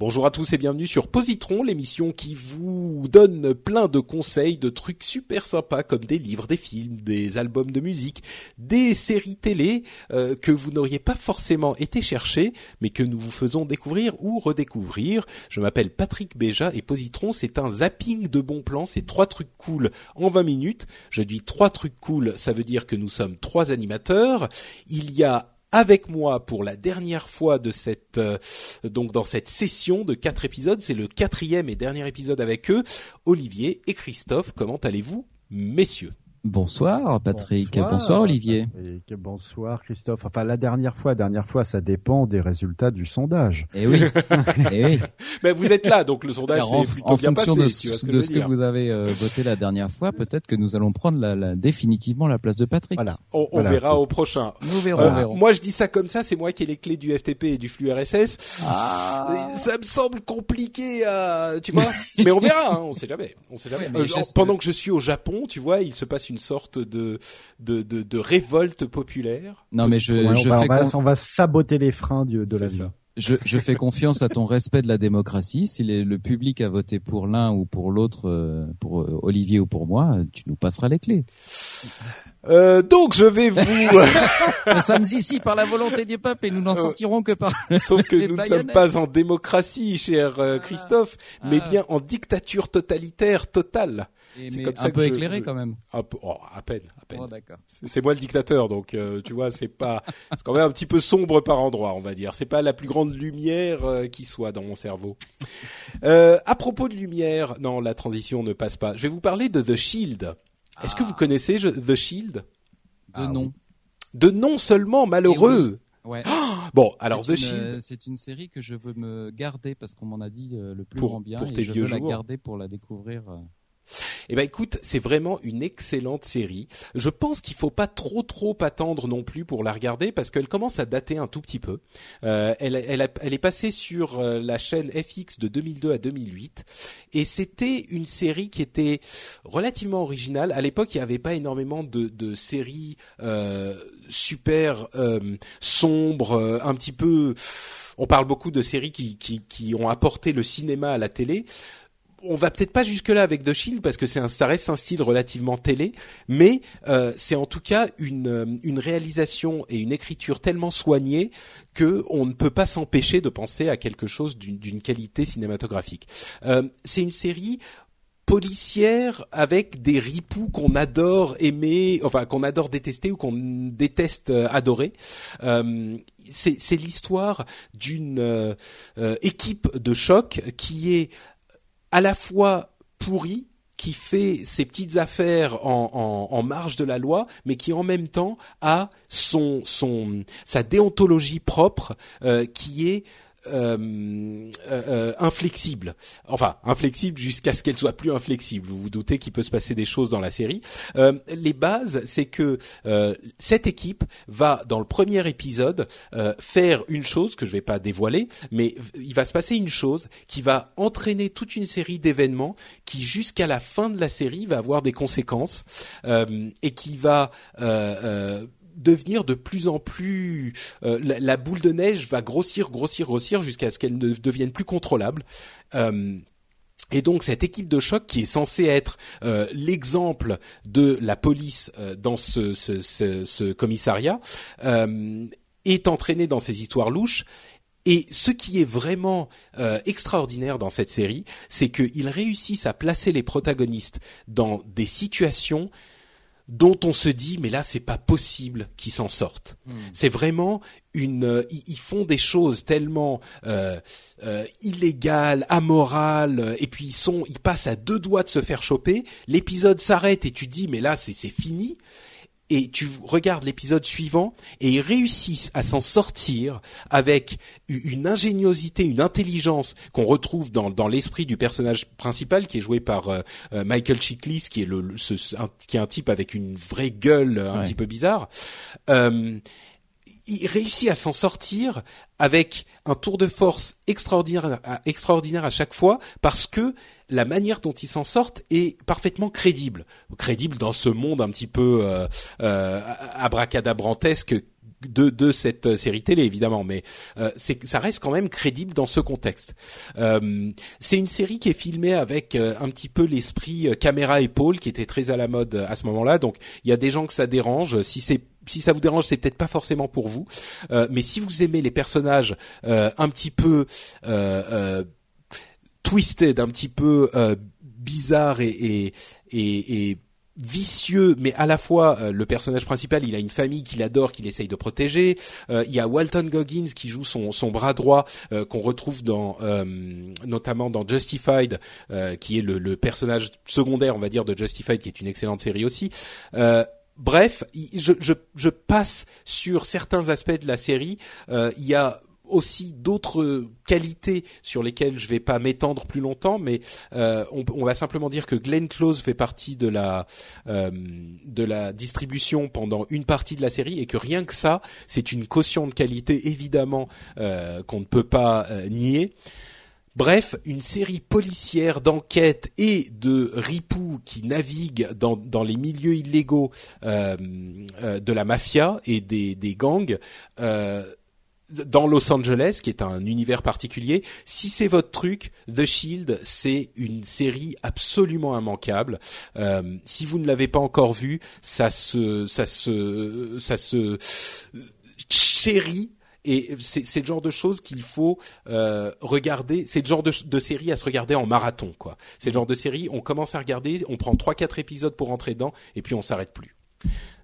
Bonjour à tous et bienvenue sur Positron, l'émission qui vous donne plein de conseils, de trucs super sympas comme des livres, des films, des albums de musique, des séries télé euh, que vous n'auriez pas forcément été chercher, mais que nous vous faisons découvrir ou redécouvrir. Je m'appelle Patrick Béja et Positron, c'est un zapping de bons plans, c'est trois trucs cool en 20 minutes. Je dis trois trucs cool, ça veut dire que nous sommes trois animateurs. Il y a avec moi pour la dernière fois de cette euh, donc dans cette session de quatre épisodes. C'est le quatrième et dernier épisode avec eux. Olivier et Christophe, comment allez-vous, messieurs? Bonsoir Patrick, bonsoir, Olivier. Patrick. bonsoir Christophe. Enfin la dernière fois, dernière fois, ça dépend des résultats du sondage. Eh oui, eh oui. Mais vous êtes là, donc le sondage c'est plutôt en bien fonction passé. de, tu vois ce de que, je ce que vous avez euh, voté la dernière fois, peut-être que nous allons prendre la, la- définitivement la place de Patrick. Voilà. On, on Voilà. verra au prochain. Nous verrons. Euh, nous verrons. moi je dis ça comme ça, c'est moi qui ai les clés du FTP et du flux RSS. Ah. Ça me semble compliqué, à, tu vois. Mais on verra, hein, on sait jamais. On sait jamais. Euh, pendant que je suis au Japon, tu vois, il se passe une sorte de de de, de révolte populaire. Non mais je, Ouais, on, va, fais on, va, con- on va saboter les freins de la vie. ça. je, je fais confiance à ton respect de la démocratie. Si les- le public a voté pour l'un ou pour l'autre, euh, pour euh, Olivier ou pour moi, tu nous passeras les clés. Euh, donc je vais vous, nous sommes ici par la volonté du peuple et nous n'en sortirons que par. sauf que nous ne sommes pas en démocratie, cher euh, Christophe, mais Ah. bien en dictature totalitaire totale. Et C'est comme ça un que peu je- éclairé je- quand même. Un peu, oh, à peine, à peine. Oh, d'accord. C'est c'est moi le dictateur, donc euh, tu vois, c'est pas, c'est quand même un petit peu sombre par endroit, on va dire. C'est pas la plus grande lumière euh, qui soit dans mon cerveau. Euh, à propos de lumière, non, la transition ne passe pas. Je vais vous parler de The Shield. Est-ce que vous connaissez je- The Shield? De nom. De non seulement malheureux. Ouais. Bon, alors C'est The une, Shield. euh, C'est une série que je veux me garder parce qu'on m'en a dit euh, le plus Pour- grand bien pour et tes je vieux veux la jours. garder pour la découvrir. Eh ben écoute, c'est vraiment une excellente série. Je pense qu'il faut pas trop trop attendre non plus pour la regarder parce qu'elle commence à dater un tout petit peu. Euh, elle, elle, elle est passée sur euh, la chaîne FX de 2002 à 2008 et c'était une série qui était relativement originale. À l'époque, il n'y avait pas énormément de, de séries euh, super euh, sombres, euh, un petit peu. On parle beaucoup de séries qui, qui, qui ont apporté le cinéma à la télé on va peut-être pas jusque là avec The Shield parce que c'est un, ça reste un style relativement télé, mais euh, c'est en tout cas une, euh, une réalisation et une écriture tellement soignée que on ne peut pas s'empêcher de penser à quelque chose d'une qualité cinématographique. Euh, c'est une série policière avec des ripoux qu'on adore aimer, enfin qu'on adore détester ou qu'on déteste euh, adorer. Euh, c'est l'histoire d'une euh, équipe de choc qui est à la fois pourri, qui fait ses petites affaires en, marge de la loi, mais qui en même temps a son, son sa déontologie propre euh, qui est euh, euh, euh, inflexible. Enfin, inflexible jusqu'à ce qu'elle soit plus inflexible. Vous vous doutez qu'il peut se passer des choses dans la série. Euh, les bases, c'est que euh, cette équipe va, dans le premier épisode, faire une chose que je vais pas dévoiler, mais il va se passer une chose qui va entraîner toute une série d'événements qui, jusqu'à la fin de la série, va avoir des conséquences et qui va devenir de plus en plus euh, la, boule de neige va grossir grossir grossir jusqu'à ce qu'elle ne devienne plus contrôlable. Euh, et donc cette équipe de choc qui est censée être euh, l'exemple de la police dans ce, commissariat est entraînée dans ces histoires louches. Et ce qui est vraiment extraordinaire dans cette série, c'est qu'ils réussissent à placer les protagonistes dans des situations dont on se dit mais là c'est pas possible qu'ils s'en sortent. Hmm. C'est vraiment une euh, ils font des choses tellement euh, euh, illégales, amorales et puis ils sont ils passent à deux doigts de se faire choper, l'épisode s'arrête et tu dis mais là c'est c'est fini et tu regardes l'épisode suivant et ils réussissent à s'en sortir avec une ingéniosité, une intelligence qu'on retrouve dans, dans l'esprit du personnage principal qui est joué par euh, euh, Michael Chiklis qui est le, le- ce- ce- un, qui est un type avec une vraie gueule euh, un Ouais. petit peu bizarre. Euh, il réussit à s'en sortir avec un tour de force extraordinaire à, chaque fois parce que la manière dont ils s'en sortent est parfaitement crédible. Crédible dans ce monde un petit peu euh, euh, abracadabrantesque de, de cette euh, série télé évidemment, mais euh, ça reste quand même crédible dans ce contexte. Euh, c'est une série qui est filmée avec euh, un petit peu l'esprit euh, caméra épaule qui était très à la mode à ce moment-là. Donc il y a des gens que ça dérange. Si c'est si ça vous dérange, c'est peut-être pas forcément pour vous. Euh, mais si vous aimez les personnages euh, un petit peu euh, euh, twisted, un petit peu bizarre et, vicieux, mais à la fois le personnage principal, il a une famille qu'il adore, qu'il essaye de protéger. Il y a Walton Goggins qui joue son, bras droit, qu'on retrouve dans notamment dans Justified, qui est le, le personnage secondaire, on va dire, de Justified, qui est une excellente série aussi. Bref, je, passe sur certains aspects de la série. Euh, il y a aussi d'autres qualités sur lesquelles je vais pas m'étendre plus longtemps, mais euh, on, va simplement dire que Glenn Close fait partie de la euh, de la distribution pendant une partie de la série et que rien que ça, c'est une caution de qualité évidemment qu'on ne peut pas nier. Bref, une série policière d'enquête et de ripoux qui navigue dans, dans les milieux illégaux euh, euh, de la mafia et des, gangs. Euh, dans Los Angeles, qui est un univers particulier. Si c'est votre truc, The Shield, c'est une série absolument immanquable. Si vous ne l'avez pas encore vue, ça se, ça se, ça se chérit. Et c'est le genre de choses qu'il faut euh, regarder. C'est le genre de, de série à se regarder en marathon, quoi. C'est le genre de série. On commence à regarder, on prend trois quatre épisodes pour rentrer dedans, et puis on s'arrête plus.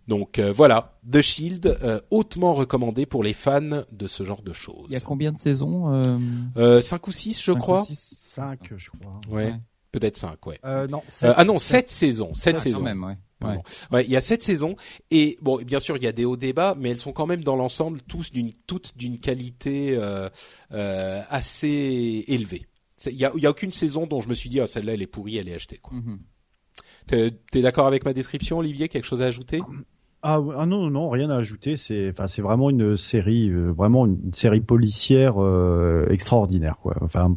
Donc euh, voilà, The Shield, euh, hautement recommandé pour les fans de ce genre de choses. Il y a combien de saisons euh, Euh, cinq ou six, je cinq ou crois. six 5, je crois. Ouais, Ouais. Peut-être cinq, ouais. Euh, non, Euh, ah non, sept saisons, sept Quand saisons. même, ouais. Pardon. Ouais. Ouais, il y a sept saisons et bon, bien sûr, il y a des hauts débats, mais elles sont quand même dans l'ensemble tous d'une toutes d'une qualité euh, euh, assez élevée. Il y a, il y a aucune saison dont je me suis dit ah celle-là elle est pourrie, elle est achetée. quoi. Mhm. T'es t'es d'accord avec ma description, Olivier? Quelque chose à ajouter? Ah, ah non, non, non, rien à ajouter. C'est, enfin, c'est vraiment une série, euh, vraiment une, série policière euh, extraordinaire, quoi. Enfin,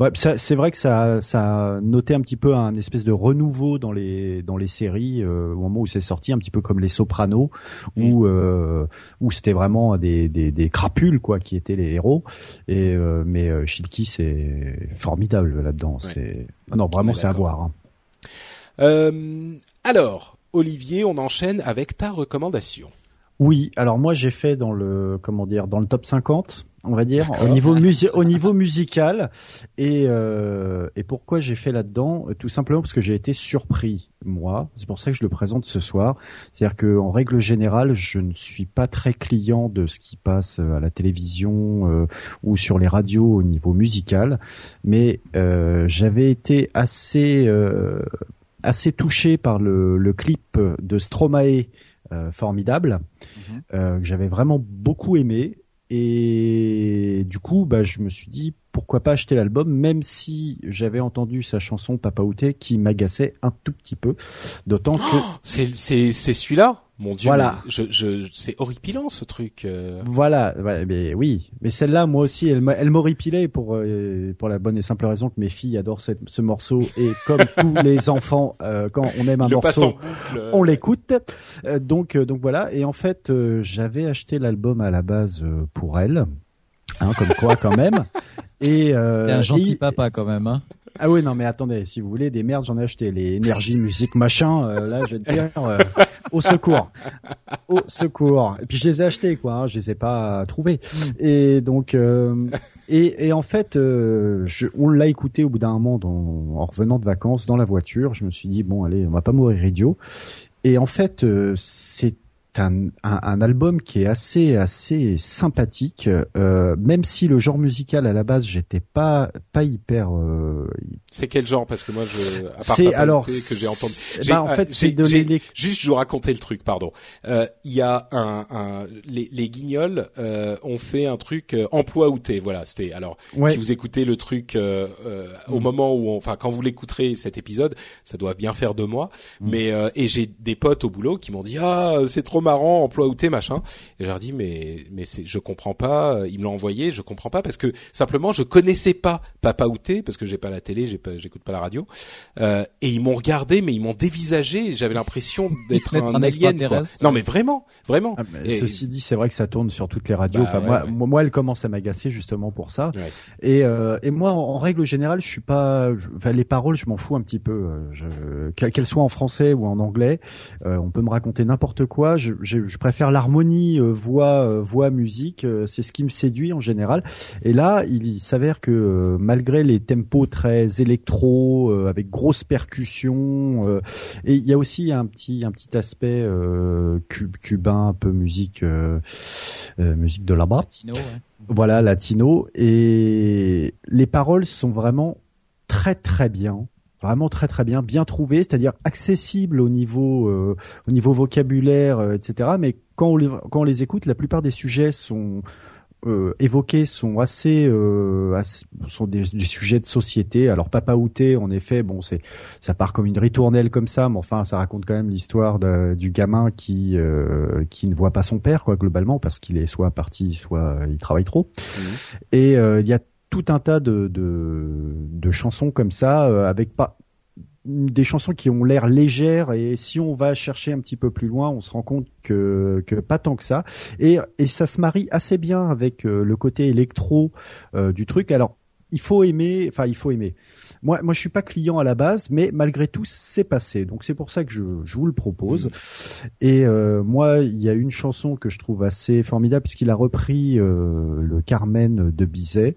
ouais, c'est vrai que ça, ça a noté un petit peu un espèce de renouveau dans les dans les séries euh, au moment où c'est sorti, un petit peu comme les Sopranos, où euh, où c'était vraiment des, des des crapules, quoi, qui étaient les héros. Et euh, mais euh, Shilky, c'est formidable là-dedans. Ouais. C'est, non, vraiment, est c'est à voir. hein. Euh, Alors, Olivier, on enchaîne avec ta recommandation. Oui, alors moi j'ai fait dans le comment dire dans le top 50, on va dire au niveau musi- au niveau musical. Et euh, et pourquoi j'ai fait là-dedans? Tout simplement parce que j'ai été surpris moi, c'est pour ça que je le présente ce soir. C'est-à-dire que en règle générale, je ne suis pas très client de ce qui passe à la télévision euh, ou sur les radios au niveau musical, mais euh, j'avais été assez euh, assez touché par le, le clip de Stromae euh, formidable Mhm. euh, que j'avais vraiment beaucoup aimé. Et du coup bah je me suis dit pourquoi pas acheter l'album même si j'avais entendu sa chanson Papa Outé qui m'agaçait un tout petit peu. D'autant que C'est c'est c'est celui-là? Mon Dieu, Voilà. je je c'est horripilant ce truc. euh. Voilà, ouais, mais oui, mais celle-là, moi aussi, elle elle m'horripilait pour euh, pour la bonne et simple raison que mes filles adorent cette- ce morceau et comme tous les enfants, euh, quand on aime un le morceau, boucle. on l'écoute. Euh, donc donc voilà. Et en fait, euh, j'avais acheté l'album à la base euh, pour elle, hein, comme quoi quand même. Et euh, T'es un gentil et- papa quand même, hein. Ah oui, non, mais attendez, si vous voulez des merdes, j'en ai acheté. Les énergies, musique, machin, euh, là, je vais te dire, euh, au secours, au secours. Et puis je les ai achetés, quoi. Hein, je les ai pas trouvés. Et donc, euh, et, et en fait, euh, je, on l'a écouté au bout d'un moment dans, en revenant de vacances dans la voiture. Je me suis dit bon, allez, on va pas mourir idiot. Et en fait, euh, c'est un, un, un, album qui est assez assez sympathique, euh, même si le genre musical à la base j'étais pas pas hyper. Euh, c'est quel genre? Parce que moi je c'est alors que j'ai entendu. Bah, en fait c'est de les... juste je vous raconter le truc pardon. Euh, il y a un, un les, les guignols euh, ont fait un truc euh, emploi outé voilà c'était alors ouais. si vous écoutez le truc euh, euh, au Mm. moment où on, enfin quand vous l'écouterez cet épisode ça doit bien faire deux mois Mm. mais euh, et j'ai des potes au boulot qui m'ont dit ah c'est trop marrant emploi outé machin et je leur dis mais mais c'est je comprends pas ils me l'ont envoyé je comprends pas parce que simplement je connaissais pas Papa Outé parce que j'ai pas la télé j'ai pas j'écoute pas la radio euh, et ils m'ont regardé mais ils m'ont dévisagé j'avais l'impression d'être un, un alien quoi. extraterrestre. non mais vraiment vraiment Ah, mais Et- Ceci dit, c'est vrai que ça tourne sur toutes les radios. Bah enfin, ouais, moi, ouais. moi, elle commence à m'agacer justement pour ça. Ouais. Et, euh, et moi, en, en règle générale, je suis pas. je- Enfin, les paroles, je m'en fous un petit peu. euh, qu'elles soient en français ou en anglais, euh, on peut me raconter n'importe quoi. Je, je, je préfère l'harmonie euh, voix, euh, voix, musique. euh, c'est ce qui me séduit en général. Et là, il, il s'avère que malgré les tempos très électro, avec grosses percussions, et il y a aussi un petit un petit aspect euh, cu- cubain, un peu musique musique de là-bas. Latino, ouais. Voilà, latino. Et les paroles sont vraiment très très bien. Vraiment très très bien, bien trouvées, c'est-à-dire accessibles au niveau euh, au niveau vocabulaire, euh, etc. Mais quand on les quand on les écoute, la plupart des sujets sont euh, évoqués sont assez, euh, assez- sont des, des sujets de société. Alors Papa Outé, en effet, bon c'est ça part comme une ritournelle comme ça, mais enfin ça raconte quand même l'histoire du gamin qui euh, qui ne voit pas son père quoi globalement parce qu'il est soit parti, soit il travaille trop. Et euh, il y a tout un tas de de, chansons comme ça euh, avec pas des chansons qui ont l'air légères et si on va chercher un petit peu plus loin, on se rend compte que que pas tant que ça et et ça se marie assez bien avec euh, le côté électro euh, du truc. Alors il faut aimer, enfin il faut aimer. Moi, moi, je suis pas client à la base, mais malgré tout, c'est passé. Donc c'est pour ça que je, je vous le propose. Et euh, moi, il y a une chanson que je trouve assez formidable puisqu'il a repris euh, le Carmen de Bizet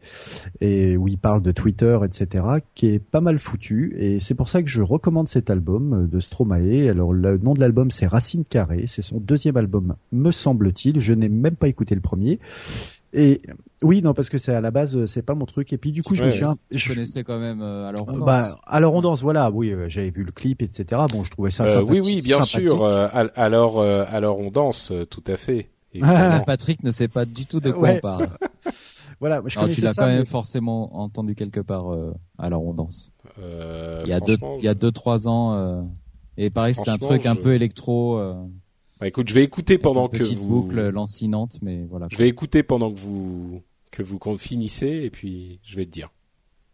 et où il parle de Twitter, etc., qui est pas mal foutu. Et c'est pour ça que je recommande cet album de Stromae. Alors le nom de l'album c'est Racine Carrée. C'est son deuxième album, me semble-t-il. Je n'ai même pas écouté le premier. Et oui, non, parce que c'est à la base, c'est pas mon truc. Et puis du coup, je me suis, un- Je je- connaissais quand même euh, alors on bah, danse. alors on danse, voilà, oui, euh, j'avais vu le clip, etc. Bon, je trouvais ça Euh, oui oui bien sûr euh, al- alors euh, alors on danse euh, tout à fait. Patrick ne sait pas du tout de quoi Ouais. on parle. Voilà, je Alors tu l'as quand même forcément entendu quelque part. euh, alors on danse. Euh, Il y a deux, il y a deux trois ans. euh, et pareil, c'était un truc un peu électro. Euh, Bah, écoute je vais écouter pendant une que petite vous boucle lancinante, mais voilà. je vais écouter pendant que vous que vous finissez et puis je vais te dire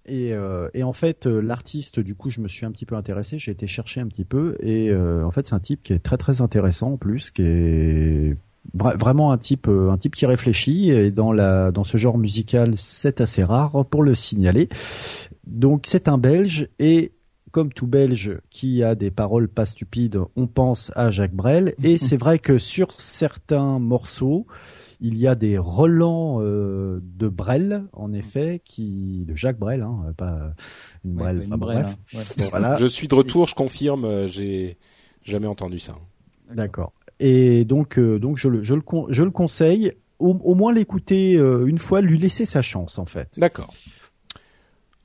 Et, euh, et en fait, euh, l'artiste, du coup, je me suis un petit peu intéressé, j'ai été chercher un petit peu, et euh, en fait, c'est un type qui est très très intéressant en plus, qui est vra- vraiment un type, un type qui réfléchit, et dans la dans ce genre musical, c'est assez rare pour le signaler. Donc, c'est un Belge, et comme tout Belge qui a des paroles pas stupides, on pense à Jacques Brel, et c'est vrai que sur certains morceaux, il y a des relents euh, de Brel, en effet, qui de Jacques Brel, hein, pas une Ouais, Brel. une brêle, bref. hein. Ouais. Voilà, je suis de retour je confirme euh, j'ai jamais entendu ça d'accord. Et donc, euh, donc je le, je le, con- je le conseille. Au, au moins l'écouter euh, une fois, lui laisser sa chance, en fait. D'accord.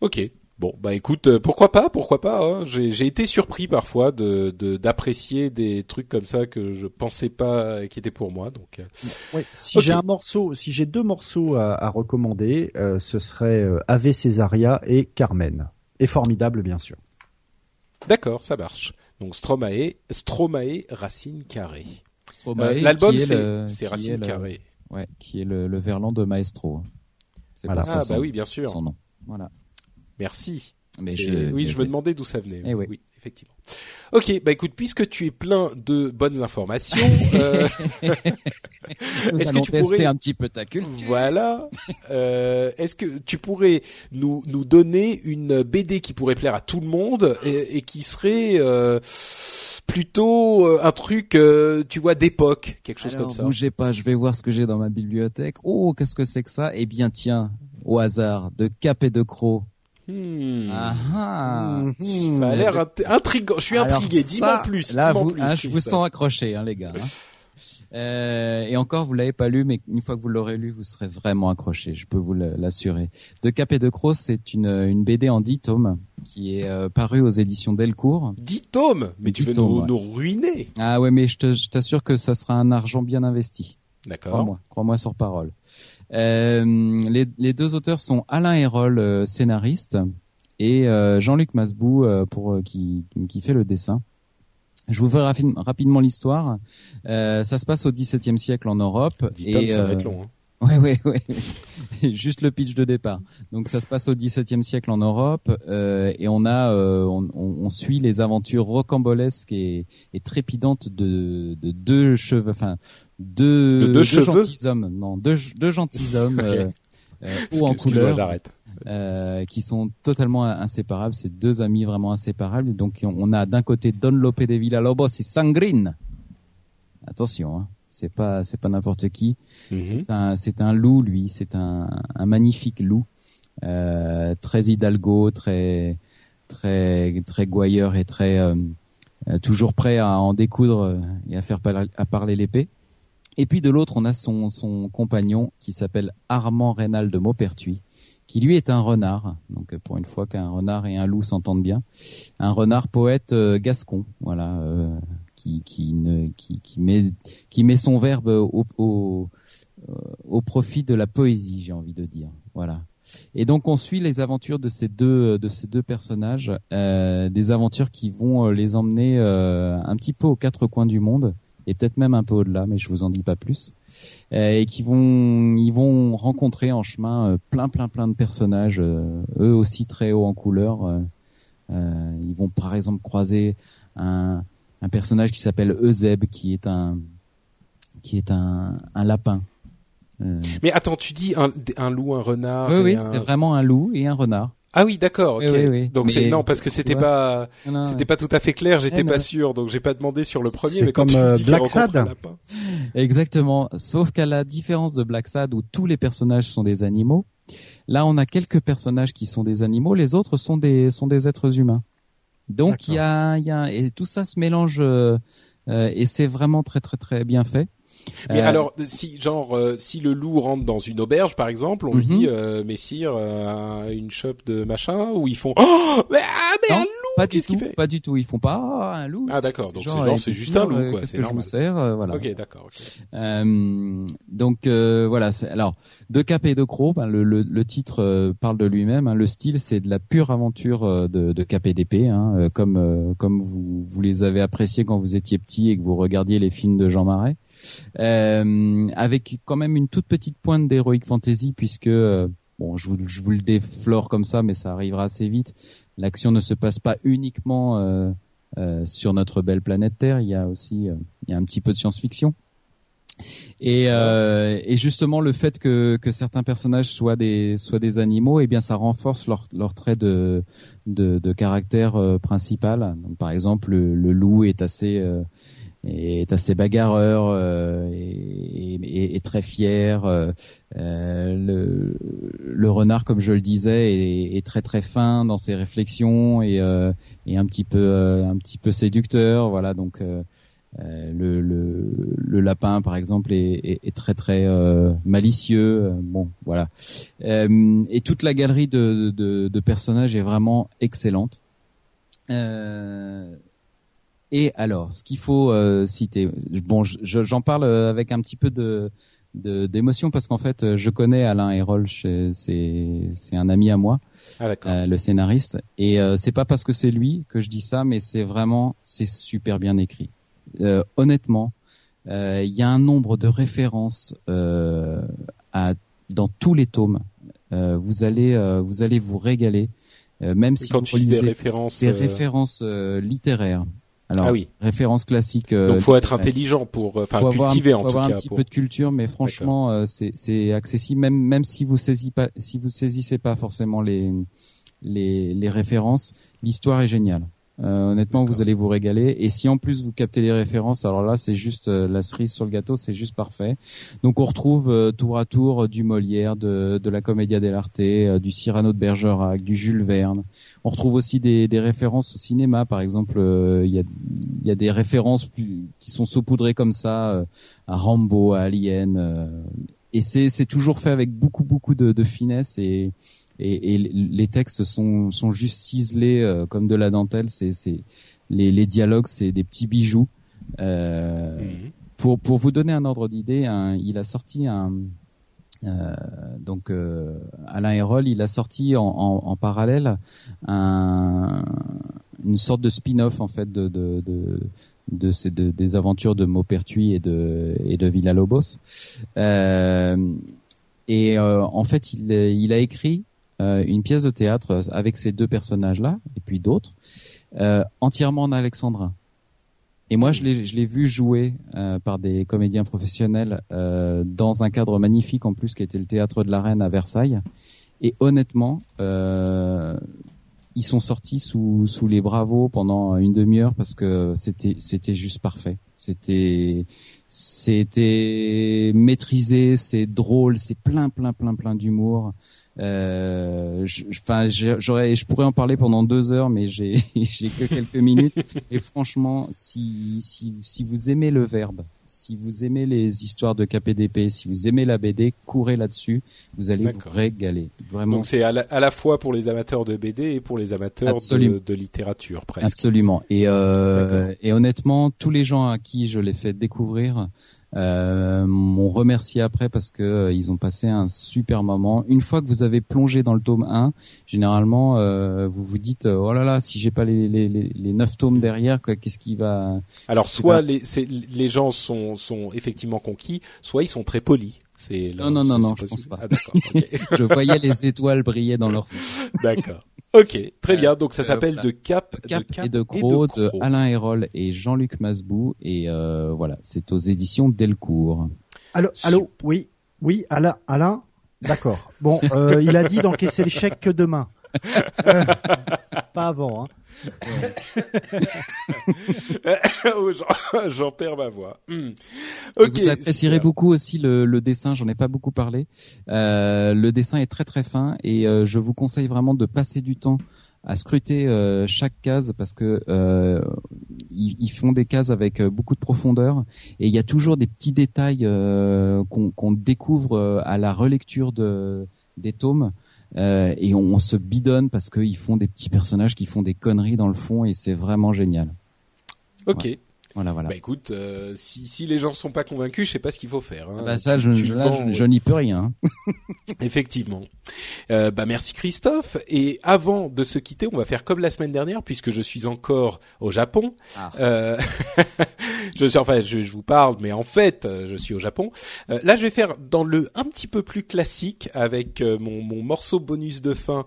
Ok. Bon, bah écoute, euh, pourquoi pas, pourquoi pas. hein. J'ai été surpris parfois de de- d'apprécier des trucs comme ça que je pensais pas qui étaient pour moi. Donc, euh, Ouais. Si j'ai un morceau, si j'ai deux morceaux à, à recommander, euh, ce serait euh, Ave Césaria et Carmen. Et formidable, bien sûr. d'accord, ça marche. Donc Stromae, Stromae, Racine Carrée. Stromae, Euh, L'album c'est Racine le- Carrée. Ouais, qui est le, le verlan de Maestro. C'est Voilà. pour ça Ah bah oui, bien sûr. son nom. Voilà. Merci. Mais C'est- je, oui, je me demandais d'où ça venait. Eh oui. oui, effectivement. Ok, bah écoute, puisque tu es plein de bonnes informations, euh, Est-ce que tu tester pourrais- un petit peu ta culture. Voilà. Euh, Est-ce que tu pourrais nous nous donner une BD qui pourrait plaire à tout le monde et, et qui serait euh, plutôt euh, un truc, tu vois, d'époque, quelque chose comme ça. Bougez pas, je vais voir ce que j'ai dans ma bibliothèque. Oh, qu'est-ce que c'est que ça? Eh bien, tiens, au hasard, de Cap et de Croc. Hmm. Ah. Hmm, ça a l'air intriguant. Je suis intrigué. Dis-moi plus. Là, dis vous, plus, hein, je vous sens accroché, hein, les gars. Hein. Euh, et encore, vous l'avez pas lu, mais une fois que vous l'aurez lu, vous serez vraiment accroché. Je peux vous l'assurer. De Cap et de Croc, c'est une, une BD en 10 tomes qui est euh, parue aux éditions Delcourt. 10 tomes? Mais tu veux nous, nous, ruiner Ah ouais, mais je t'assure que ça sera un argent bien investi. D'accord. Crois-moi, crois-moi sur parole. Euh, les, les, deux auteurs sont Alain Hérol, euh, scénariste, et euh, Jean-Luc Masbou euh, pour qui, qui fait le dessin. Je vous fais rapidement l'histoire. Euh, ça se passe au XVIIe siècle en Europe. et, ça va être long. Hein. Ouais, ouais, ouais. Juste le pitch de départ. Donc ça se passe au XVIIe siècle en Europe euh, et on a, euh, on, on, suit les aventures rocambolesques et, et trépidantes de, de deux cheveux, enfin deux, de deux, deux gentilshommes, non, deux, deux gentilshommes okay. euh, ou en couleur. J'arrête. Euh, qui sont totalement inséparables. C'est deux amis vraiment inséparables. Donc on a d'un côté Don Lope de Villalobos et Sangrine. Attention, hein. C'est pas c'est pas n'importe qui. Mhm. C'est un c'est un loup lui. C'est un, un magnifique loup, euh, très hidalgo, très très très gouailleur et très euh, toujours prêt à en découdre et à faire parler, à parler l'épée. Et puis de l'autre, on a son, son compagnon qui s'appelle Armand Rénal de Maupertuis, qui lui est un renard. Donc pour une fois qu'un renard et un loup s'entendent bien, un renard poète euh, gascon, voilà, euh, qui qui, ne, qui qui met qui met son verbe au, au, euh, au profit de la poésie, j'ai envie de dire, voilà. Et donc on suit les aventures de ces deux de ces deux personnages, euh, des aventures qui vont les emmener un petit peu aux quatre coins du monde et peut-être même un peu au-delà, mais je vous en dis pas plus. Euh, et qui vont ils vont rencontrer en chemin euh, plein plein plein de personnages, euh, eux aussi très hauts en couleur. ils vont par exemple croiser un, un personnage qui s'appelle Euseb, qui est un qui est un, un lapin. Mais attends, tu dis un, un loup, un renard. Oui, oui, c'est vraiment un loup et un renard. Ah oui, d'accord. Oui, oui, donc c'est non parce que c'était pas c'était pas tout à fait clair. J'étais pas sûr, donc j'ai pas demandé sur le premier. Mais comme quand euh, tu Black Sad. Exactement. Sauf qu'à la différence de Black Sad où tous les personnages sont des animaux, là on a quelques personnages qui sont des animaux, les autres sont des sont des êtres humains. Donc il y a il y a et tout ça se mélange euh, euh, et c'est vraiment très très très bien fait. Mais euh... alors, si genre, euh, si le loup rentre dans une auberge, par exemple, on Mhm. lui dit, euh, messire, euh, une chope de machin, ou ils font, oh, mais, ah, Pas du tout, pas du tout. Ils font pas ah, un loup. Ah, d'accord. Donc, c'est genre, c'est juste un loup, euh, quoi, Qu'est-ce que je vous normal. sers euh, Voilà. Ok, d'accord. Euh, donc euh, voilà. Alors de Cap et de Croc, ben, le, le, le titre parle de lui-même. hein. Le style, c'est de la pure aventure de, de Cap et d'épée, hein, euh, comme euh, comme vous, vous les avez appréciés quand vous étiez petit et que vous regardiez les films de Jean Marais, Euh, avec quand même une toute petite pointe d'heroic fantasy puisque euh, bon, je vous, je vous le déflore comme ça, mais ça arrivera assez vite. L'action ne se passe pas uniquement euh, euh, sur notre belle planète Terre. Il y a aussi euh, il y a un petit peu de science-fiction. Et, euh, et justement le fait que, que certains personnages soient des soient des animaux, eh bien ça renforce leur leur trait de de, de caractère euh, principal. Donc, par exemple, le, le loup est assez euh, est assez bagarreur euh, et, et- très fier. euh, euh, le, le renard, comme je le disais, est, est très très fin dans ses réflexions et, euh, un petit peu euh, un petit peu séducteur. Voilà donc. euh, le, le, le lapin, par exemple, est, est, très très malicieux. Bon, voilà. Et toute la galerie de, de, de personnages est vraiment excellente. Euh, et alors, ce qu'il faut euh, citer, bon, je- je- j'en parle avec un petit peu de de- d'émotion parce qu'en fait, euh, je connais Alain Hérol, c'est c'est un ami à moi Ah, euh, le scénariste. Et euh, c'est pas parce que c'est lui que je dis ça, mais c'est vraiment c'est super bien écrit. Euh, honnêtement, euh, il y a un nombre de références euh, à, dans tous les tomes. Euh, vous allez euh, vous allez vous régaler, euh, même si Quand vous tu dis des références. des euh, références euh, littéraires. Alors Ah oui. références classiques. euh, Donc faut être intelligent pour, euh, enfin faut avoir en faut tout avoir cas. un petit pour- peu de culture, mais franchement, euh, c'est c'est accessible même même si vous saisissez pas si vous saisissez pas forcément les les, les références, l'histoire est géniale. Euh, honnêtement, vous allez vous régaler. Et si en plus vous captez les références, alors là, c'est juste euh, la cerise sur le gâteau, c'est juste parfait. Donc on retrouve euh, tour à tour du Molière, de, de la Commedia dell'arte, du Cyrano de Bergerac, du Jules Verne. On retrouve aussi des, des références au cinéma, par exemple. Il y, a, y a des références qui sont saupoudrées comme ça à Rambo, à Alien. et c'est toujours fait avec beaucoup beaucoup de, de finesse et et, et, les textes sont, sont juste ciselés euh, comme de la dentelle. C'est, c'est les, les dialogues, c'est des petits bijoux. Euh, mhm. Pour pour vous donner un ordre d'idée, il a sorti un euh, donc euh, Alain Hérol, il a sorti en, en, en parallèle un, une sorte de spin-off en fait de de, de, de ces de, des aventures de Maupertuis et de et de Villa-Lobos. Euh, et euh, en fait, il, il a écrit euh, une pièce de théâtre avec ces deux personnages-là, et puis d'autres, euh, entièrement en alexandrin. Et moi, je l'ai, je l'ai vu jouer euh, par des comédiens professionnels euh, dans un cadre magnifique en plus, qui était le théâtre de la Reine à Versailles. Et honnêtement, euh, ils sont sortis sous, sous les bravos pendant une demi-heure parce que c'était, c'était juste parfait. C'était, c'était maîtrisé, c'est drôle, c'est plein, plein, plein, plein d'humour. Euh, enfin, j'aurais, je pourrais en parler pendant deux heures, mais j'ai, j'ai que quelques minutes. Et franchement, si, si, si vous aimez le verbe, si vous aimez les histoires de KPDP, si vous aimez la BD, courez là-dessus, vous allez vous régaler. Vraiment. Donc c'est à, la, fois pour les amateurs de BD et pour les amateurs de, de, littérature, presque. Absolument. Et, euh, et honnêtement, tous les gens à qui je l'ai fait découvrir, euh, m'ont remercié après parce que euh, ils ont passé un super moment. Une fois que vous avez plongé dans le tome 1, généralement euh, vous vous dites euh, oh là là si j'ai pas les les les neuf tomes derrière qu'est-ce qui va Alors soit les les gens sont sont effectivement conquis, soit ils sont très polis. C'est non non non non, je pense pas. Ah, je voyais les étoiles briller dans leur. D'accord. Ok, très bien. Donc ça s'appelle de Cap, Cap, et de Croc, de, Alain Hérol et Jean-Luc Masbou. Et euh, voilà, c'est aux éditions Delcourt. Allô, allô, oui, oui, Alain, Alain, d'accord. Bon, euh, il a dit d'encaisser le chèque que demain. pas avant, hein. J'en perds ma voix. Hmm. Okay, Vous apprécierez beaucoup aussi le, le dessin. J'en ai pas beaucoup parlé. Euh, le dessin est très très fin et euh, je vous conseille vraiment de passer du temps à scruter euh, chaque case parce que euh, ils, font des cases avec euh, beaucoup de profondeur et il y a toujours des petits détails qu'on découvre à la relecture de, des tomes euh, et on, se bidonne parce qu'ils font des petits personnages qui font des conneries dans le fond et c'est vraiment génial. Ok. Voilà, voilà. Bah écoute, euh, si, si les gens sont pas convaincus, je sais pas ce qu'il faut faire. Hein. Ah bah ça, je, je, n'y peux rien. Effectivement. Euh, bah merci Christophe. Et avant de se quitter, on va faire comme la semaine dernière, puisque je suis encore au Japon. Ah. Euh, je suis enfin, je, je, vous parle, mais en fait, euh, je suis au Japon. Euh, là, je vais faire dans le un petit peu plus classique avec euh, mon, mon morceau bonus de fin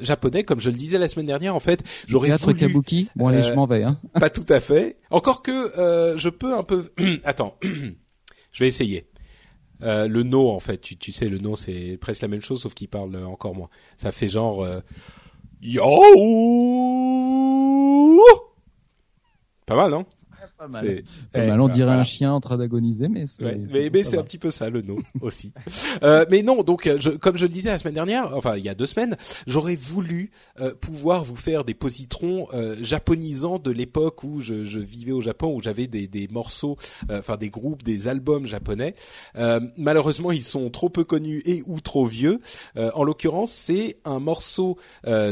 japonais, comme je le disais la semaine dernière. En fait, j'aurais voulu. Kabuki. Bon allez, je m'en vais. Hein. Pas tout à fait. Encore que euh, je peux un peu. Attends, je vais essayer. Euh, le no en fait, tu, tu sais, le no c'est presque la même chose sauf qu'il parle encore moins. Ça fait genre euh, yo. Pas mal, non pas mal. C'est on dirait un chien en train d'agoniser, mais c'est. mais, c'est un petit peu ça le nom aussi. euh, mais non, donc je, comme je le disais la semaine dernière, enfin il y a deux semaines, j'aurais voulu euh, pouvoir vous faire des positrons euh, japonisants de l'époque où je, je, vivais au Japon, où j'avais des, des morceaux, euh, enfin des groupes, des albums japonais. Euh, malheureusement, ils sont trop peu connus et ou trop vieux. en l'occurrence, c'est un morceau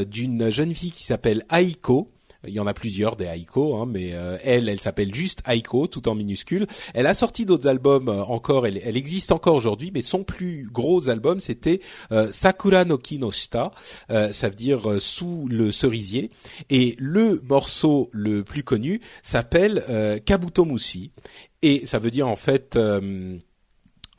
d'une jeune fille qui s'appelle Aiko il y en a plusieurs des Aiko, hein, mais euh, elle, elle s'appelle juste Aiko, tout en minuscule. Elle a sorti d'autres albums euh, encore, elle, elle, existe encore aujourd'hui, mais son plus gros album c'était euh, Sakura no Kinoshita, ça veut dire sous le cerisier. Et le morceau le plus connu s'appelle Kabuto Mushi, et ça veut dire en fait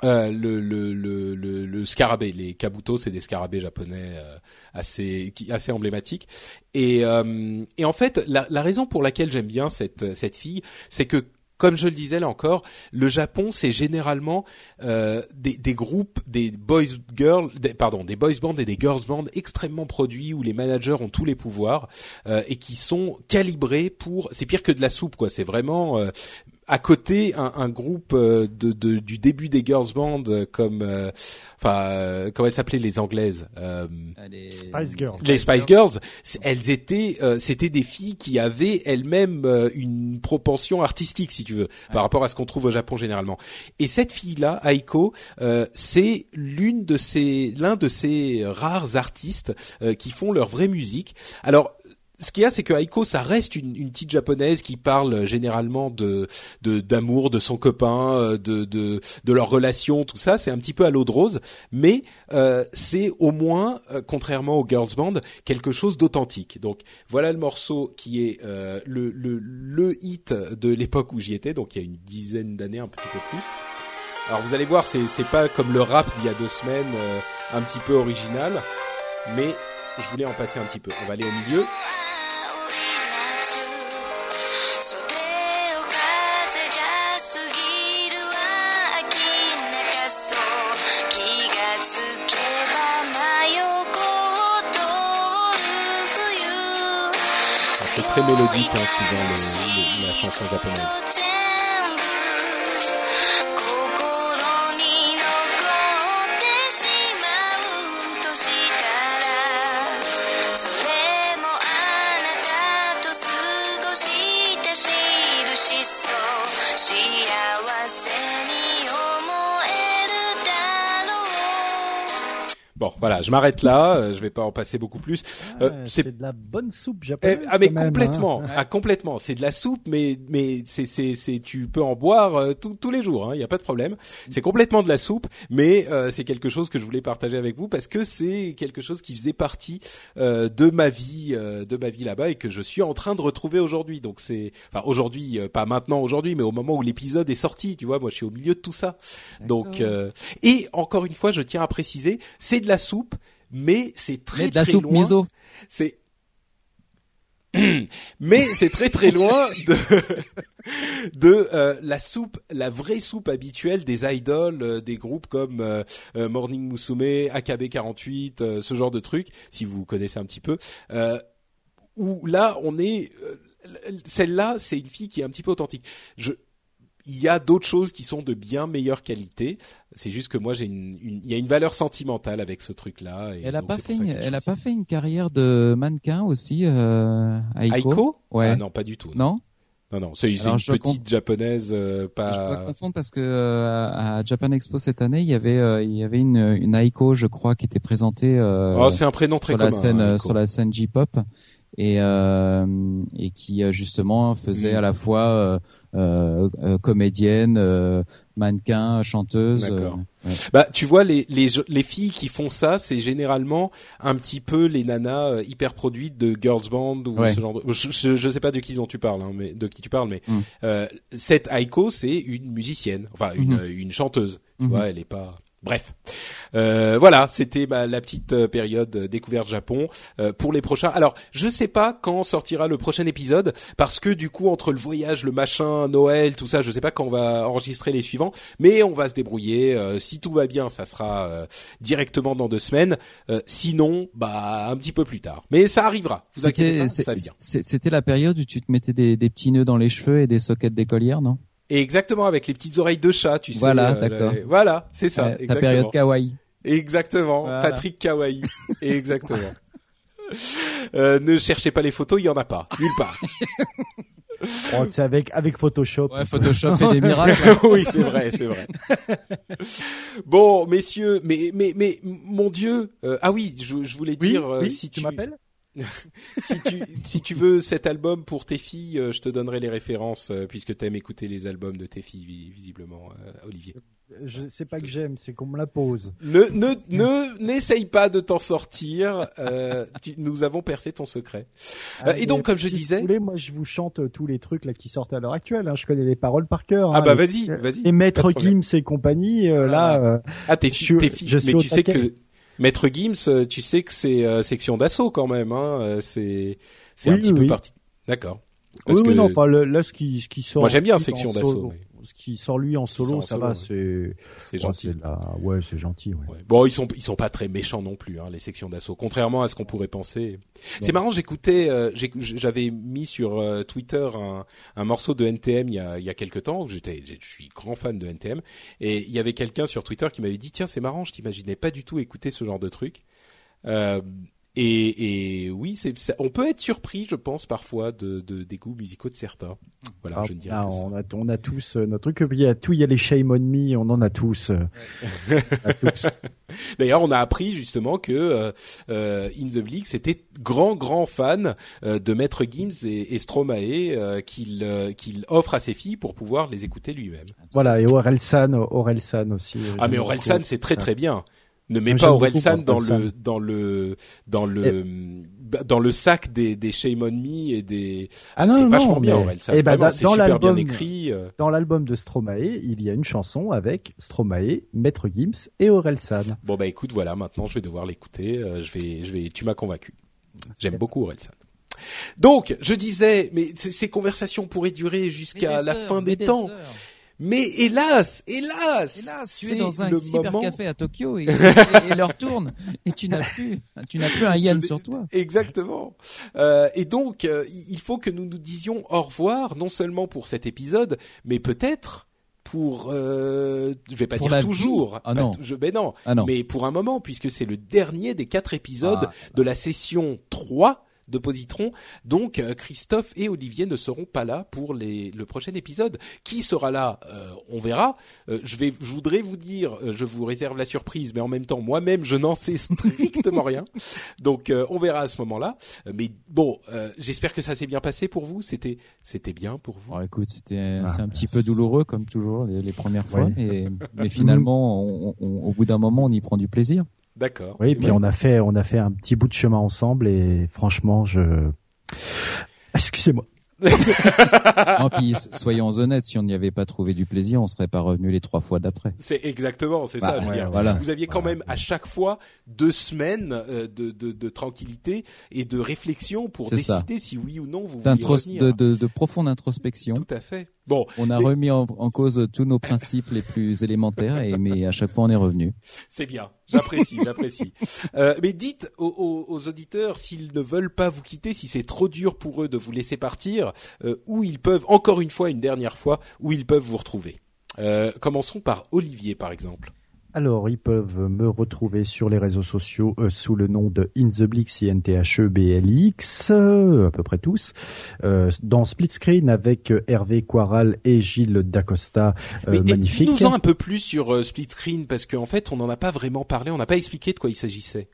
euh, le, le, le, le, scarabée, les kabuto, c'est des scarabées japonais euh, assez assez emblématiques. Et, euh, et en fait, la, la raison pour laquelle j'aime bien cette cette fille, c'est que comme je le disais là encore, le Japon c'est généralement euh, des, des, groupes, des boys girls, des, pardon, des boys bands et des girls bands extrêmement produits où les managers ont tous les pouvoirs euh, et qui sont calibrés pour. C'est pire que de la soupe quoi. C'est vraiment euh, à côté un, un groupe euh, de, de, du début des girls band euh, comme euh, enfin comment elles s'appelaient les anglaises Ah, les Spice Girls. les Spice Girls elles étaient c'était des filles qui avaient elles-mêmes une propension artistique si tu veux par rapport à ce qu'on trouve au Japon généralement. Et cette fille là Aiko c'est l'une de ces l'un de ces rares artistes qui font leur vraie musique. Alors ce qu'il y a, c'est que Aiko, ça reste une, une, petite japonaise qui parle généralement de d'amour de, son copain, euh, de, de, de leur relation, tout ça. C'est un petit peu à l'eau de rose, mais euh, c'est au moins, euh, contrairement aux girls band, quelque chose d'authentique. Donc voilà le morceau qui est euh, le, le, le hit de l'époque où j'y étais, donc il y a une dizaine d'années, un petit peu plus. Alors vous allez voir, c'est c'est pas comme le rap d'il y a deux semaines, un petit peu original, mais je voulais en passer un petit peu. On va aller au milieu. Très mélodique hein, suivant le, le, la chanson japonaise. Voilà, je m'arrête là. Euh, je vais pas en passer beaucoup plus. Euh, c'est de la bonne soupe japonaise. Eh, ah mais même, complètement, hein. ah complètement. C'est de la soupe, mais mais c'est c'est c'est tu peux en boire euh, tous les jours. Il hein, y a pas de problème. C'est complètement de la soupe, mais euh, c'est quelque chose que je voulais partager avec vous parce que c'est quelque chose qui faisait partie euh, de ma vie, de ma vie là-bas et que je suis en train de retrouver aujourd'hui. Donc c'est, enfin aujourd'hui, pas maintenant aujourd'hui, mais au moment où l'épisode est sorti. Tu vois, moi je suis au milieu de tout ça. Donc et encore une fois, je tiens à préciser, c'est de la soupe, mais c'est très mais de la très soupe loin. miso. C'est mais c'est très très loin de de euh, la soupe, la vraie soupe habituelle des idoles, euh, des groupes comme euh, Morning Musume, AKB48, euh, ce genre de trucs, si vous connaissez un petit peu. où là, on est, celle-là, c'est une fille qui est un petit peu authentique. Je il y a d'autres choses qui sont de bien meilleure qualité. C'est juste que moi j'ai une, une, il y a une valeur sentimentale avec ce truc-là. Elle a pas fait, une, elle a pas fait une carrière de mannequin aussi, euh, Aiko. Aiko? Ouais. Ah non, pas du tout. Non. Non, non, c'est une petite japonaise, euh, pas. Je pourrais confondre parce que euh, à Japan Expo cette année, il y avait, euh, il y avait une, une Aiko, je crois, qui était présentée. oh, c'est un prénom très sur commun. La scène, hein, sur la scène J-pop et euh, et qui justement faisait Mm. à la fois euh, euh, comédienne, euh, mannequin, chanteuse. Ouais. Bah, tu vois, les, les les filles qui font ça, c'est généralement un petit peu les nanas euh, hyper produites de girls band ou Ouais. ce genre. De... Je, je, je sais pas de qui dont tu parles, hein, mais de qui tu parles, mais Mm. euh, cette Aiko, c'est une musicienne, enfin une Mhm. une chanteuse. Tu Mhm. vois, elle est pas. Bref, euh, voilà, c'était bah, la petite euh, période euh, découverte Japon euh, pour les prochains. Alors, je sais pas quand sortira le prochain épisode parce que du coup entre le voyage, le machin, Noël, tout ça, je sais pas quand on va enregistrer les suivants, mais on va se débrouiller. Euh, si tout va bien, ça sera euh, directement dans deux semaines. Euh, sinon, bah un petit peu plus tard. Mais ça arrivera. Vous inquiétez pas, ça vient. c'était la période où tu te mettais des, des petits nœuds dans les cheveux et des sockets d'écolière, non? Et exactement avec les petites oreilles de chat, tu sais. Voilà, euh, d'accord. Voilà, c'est ça. Ouais, Ta période kawaii. Exactement, Voilà. Patrick Kawaii. Exactement. Euh, ne cherchez pas les photos, il y en a pas, nulle part. Oh, c'est avec avec Photoshop. Ouais, Photoshop fait des miracles. oui, c'est vrai, c'est vrai. Bon, messieurs, mais mais mais mon Dieu, euh, ah oui, je, je voulais Oui, dire euh, oui, si tu tu, m'appelles? si tu si tu veux cet album pour tes filles, euh, je te donnerai les références euh, puisque t'aimes écouter les albums de tes filles vi- visiblement, euh, Olivier. Je sais pas que j'aime, c'est qu'on me la pose. Ne ne ne n'essaye pas de t'en sortir. euh, tu- nous avons percé ton secret. Euh, et donc, comme je disais- vous voulez, moi je vous chante tous les trucs là qui sortent à l'heure actuelle. Hein. Je connais les paroles par cœur. Ah hein. bah vas-y, vas-y. Et Maître. Gims et compagnie, euh, là, euh, Ah, tes Je je mais tu sais que Maître Gims, euh, tu sais que c'est euh, section d'assaut quand même. Hein. euh, C'est c'est un Oui, petit oui, peu parti. D'accord. oui, oui, non, enfin, là, ce qui, ce qui sort. Moi, j'aime bien section d'assaut. Mais ce qui sort lui en solo, ça va, c'est c'est gentil. Ouais, c'est gentil. Ouais. Bon, ils sont ils sont pas très méchants non plus, hein, les sections d'assaut. Contrairement à ce qu'on pourrait penser. C'est marrant, j'écoutais, euh, j'avais mis sur euh, Twitter un, un morceau de NTM il y a il y a quelques temps. J'étais, je suis grand fan de NTM et il y avait quelqu'un sur Twitter qui m'avait dit tiens c'est marrant, je t'imaginais pas du tout écouter ce genre de truc. Euh, et, et oui, c'est, on peut être surpris, je pense, parfois de, de des goûts musicaux de certains. Voilà, ah, je dirais. Ah, on, a, on a tous euh, notre truc. Il y a tout, il y a les shame on me, on en a tous. Ouais. tous. D'ailleurs, on a appris justement que euh, euh, In the Bleak c'était grand grand fan euh, de Maître Gims et, et Stromae euh, qu'il euh, qu'il offre à ses filles pour pouvoir les écouter lui-même. Voilà, et Orelsan, Orelsan aussi. Ah mais Orelsan c'est très très bien. Ne mets pas Orelsan dans le dans le dans le dans le sac des des Shame on Me et des ah non, c'est non, vachement bien Orelsan. Eh ben, Vraiment, c'est dans super bien l'album- écrit. euh. Dans l'album de Stromae, il y a une chanson avec Stromae, Maître Gims et Orelsan. Bon bah écoute, voilà, maintenant je vais devoir l'écouter. euh, je vais je vais tu m'as convaincu. J'aime beaucoup Orelsan. Donc, je disais, mais ces conversations pourraient durer jusqu'à la fin des temps. Mais hélas, hélas, Hélas, tu es dans un le cyber moment. café à Tokyo et, et, et l'heure tourne et tu n'as plus, tu n'as plus un yen sur toi. Exactement. Euh, et donc, euh, il faut que nous nous disions au revoir, non seulement pour cet épisode, mais peut-être pour, euh, je vais pas Pour dire toujours, Ah non. je, mais non, Ah non. mais pour un moment, puisque c'est le dernier des quatre épisodes Ah. de la session 3 de Positron. Donc euh, Christophe et Olivier ne seront pas là pour les, le prochain épisode. Qui sera là Euh, On verra. Euh, je vais, je voudrais vous dire, euh, je vous réserve la surprise, mais en même temps, moi-même, je n'en sais strictement rien. Donc euh, on verra à ce moment-là. Euh, Mais bon, euh, j'espère que ça s'est bien passé pour vous. C'était, c'était bien pour vous. Bon, écoute, c'était, Ah, c'est un petit peu douloureux comme toujours les, les premières fois, Oui. mais finalement, on, on- au bout d'un moment, on y prend du plaisir. D'accord. Oui, et puis Ouais. on a fait, on a fait un petit bout de chemin ensemble et franchement, je, excusez-moi. non, puis soyons honnêtes, si on n'y avait pas trouvé du plaisir, on serait pas revenu les trois fois d'après. C'est exactement, c'est Bah, ça. je veux ouais, dire. voilà. Vous aviez quand Voilà. même à chaque fois deux semaines euh, de, de, de tranquillité et de réflexion pour ça. décider si oui ou non vous revenir. de, de, de profonde introspection. Tout à fait. Bon, On a Et- remis en, en cause tous nos principes les plus élémentaires, et, mais à chaque fois, on est revenu. c'est bien. J'apprécie, j'apprécie. Euh, mais dites aux, aux- aux auditeurs s'ils ne veulent pas vous quitter, si c'est trop dur pour eux de vous laisser partir, euh, où ils peuvent, encore une fois, une dernière fois, où ils peuvent vous retrouver. Euh, commençons par Olivier, par exemple. Alors, ils peuvent me retrouver sur les réseaux sociaux euh, sous le nom de In the Blix, I-N-T-H-E-B-L-I-X, euh, à peu près tous. Euh, dans Split Screen avec euh, Hervé Quaral et Gilles Dacosta, euh, Mais magnifique. dis-nous-en un peu plus sur Split Screen, parce qu'en fait, on n'en a pas vraiment parlé, on n'a pas expliqué de quoi il s'agissait.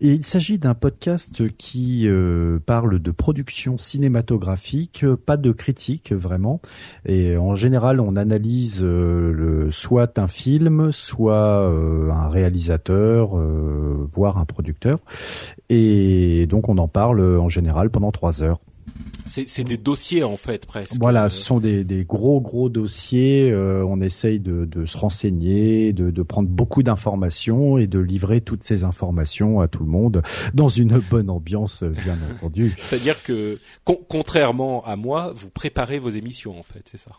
Et il s'agit d'un podcast qui euh, parle de production cinématographique, pas de critique vraiment. Et en général, on analyse euh, soit un film, soit euh, un réalisateur, voire un producteur. Et donc, on en parle en général pendant trois heures. C'est des dossiers, en fait, presque. Voilà, Euh, ce sont des, des gros gros dossiers. euh, on essaye de, de se renseigner, de, de prendre beaucoup d'informations et de livrer toutes ces informations à tout le monde dans une bonne ambiance, bien entendu. C'est-à-dire que, con- contrairement à moi, vous préparez vos émissions, en fait, c'est ça.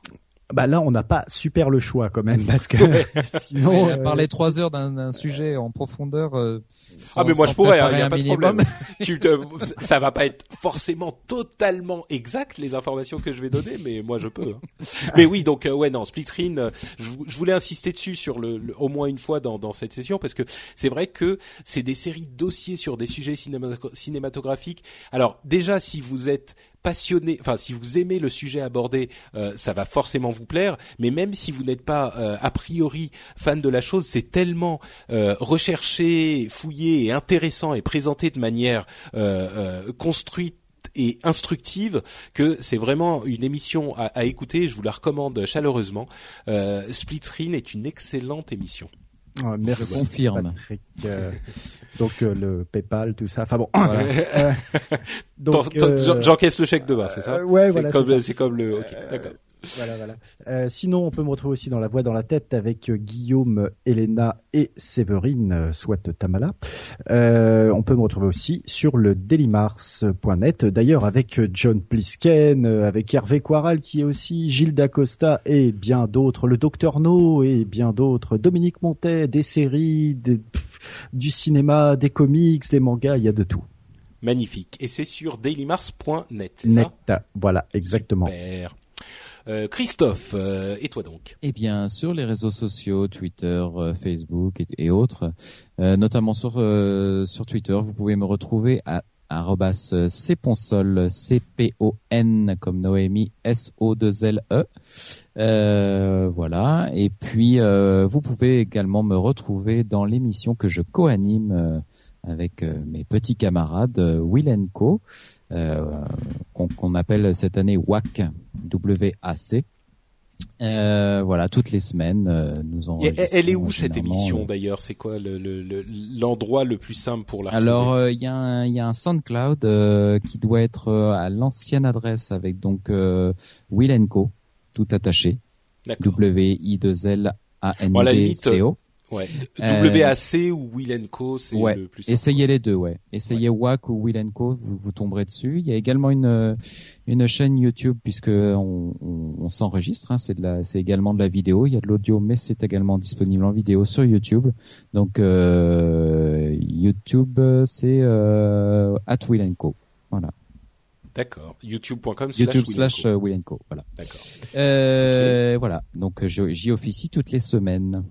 Bah là, on n'a pas super le choix quand même parce que sinon. euh, Parler trois heures d'un sujet en profondeur. euh, sans- ah mais moi je pourrais, il préparer n'y a pas de problème. tu te, ça va pas être forcément totalement exact les informations que je vais donner, mais moi je peux. hein. Mais oui, donc euh, ouais non, split screen, euh, je, vou- je voulais insister dessus sur le, le- au moins une fois dans, dans cette session parce que c'est vrai que c'est des séries de dossiers sur des sujets cinéma- cinématographiques. Alors déjà si vous êtes passionné, enfin si vous aimez le sujet abordé, euh, ça va forcément vous plaire. Mais même si vous n'êtes pas euh, a priori fan de la chose, c'est tellement euh, recherché, fouillé et intéressant et présenté de manière euh, construite et instructive que c'est vraiment une émission à, à écouter. Je vous la recommande chaleureusement. Split Screen est une excellente émission. Euh, merci, Je confirme. Patrick. Euh, donc euh, le PayPal, tout ça. Enfin bon. Voilà. Euh, euh, J'encaisse le chèque demain, c'est ça euh, ouais, C'est voilà, comme c'est ça. c'est comme le. Ok, d'accord. Voilà, voilà. Euh, sinon, on peut me retrouver aussi dans La Voix dans la tête avec euh, Guillaume, Elena et Séverine, euh, soit Tamala. Euh, on peut me retrouver aussi sur le dailymars.net, d'ailleurs avec John Plisken, avec Hervé Quaral qui est aussi, Gilles Dacosta et bien d'autres, le Docteur No et bien d'autres, Dominique Montet, des séries, du cinéma, des comics, des mangas, il y a de tout. Magnifique. Et c'est sur dailymars.net, c'est Net, voilà, exactement. Super. Euh, Christophe, euh, et toi donc? Eh bien, sur les réseaux sociaux, Twitter, euh, Facebook et, autres, notamment sur sur Twitter, vous pouvez me retrouver à arrobas cponsol, C-P-O-N comme Noémie, S-O-2-L-E. Euh, voilà. Et puis, vous pouvez également me retrouver dans l'émission que je co-anime avec mes petits camarades Will Co, qu'on appelle cette année WAC, W-A-C. Euh, voilà, toutes les semaines, euh, nous en. Elle est où cette émission d'ailleurs? C'est quoi l'endroit le, le, plus simple pour la Alors, il y, a un, y a un SoundCloud qui doit être à l'ancienne adresse avec donc Will Co, tout attaché. W-I-2-L-A-N-D-C-O. Ouais. WAC ou Will Co, c'est le plus Essayez les deux, ouais. Essayez WAC ou Will Co, vous, vous tomberez dessus. Il y a également une une chaîne YouTube puisque on, on, on s'enregistre. Hein, c'est de la, c'est également de la vidéo. Il y a de l'audio, mais c'est également disponible en vidéo sur YouTube. Donc euh, YouTube, c'est euh, at Will Co. Voilà. D'accord. YouTube.com YouTube slash Will Co. Voilà. D'accord. Euh, okay. Voilà. Donc j'y officie toutes les semaines.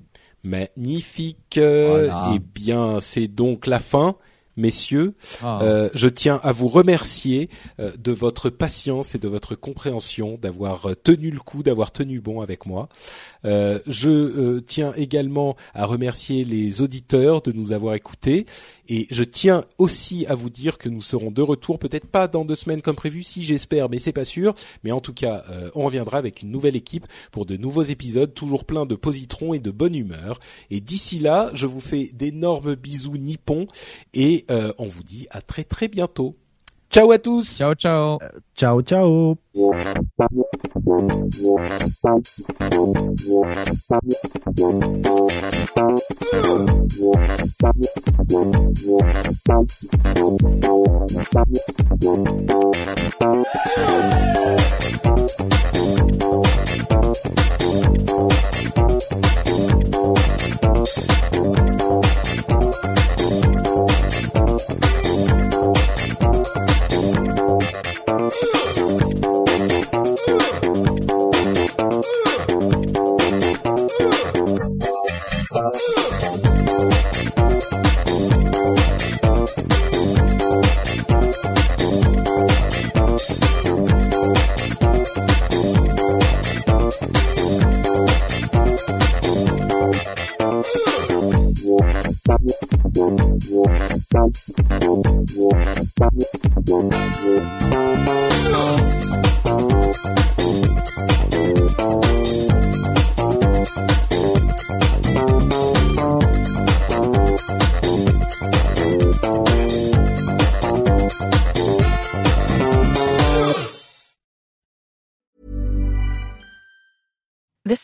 Magnifique. Voilà. Eh bien, c'est donc la fin messieurs, ah. euh, je tiens à vous remercier euh, de votre patience et de votre compréhension, d'avoir tenu le coup, d'avoir tenu bon avec moi. Euh, je euh, tiens également à remercier les auditeurs de nous avoir écoutés et je tiens aussi à vous dire que nous serons de retour, peut-être pas dans deux semaines comme prévu, si j'espère, mais c'est pas sûr. Mais en tout cas, euh, on reviendra avec une nouvelle équipe pour de nouveaux épisodes, toujours plein de positrons et de bonne humeur. Et d'ici là, je vous fais d'énormes bisous nippons et on vous dit à très très bientôt. Ciao à tous. Ciao ciao. Euh, ciao ciao.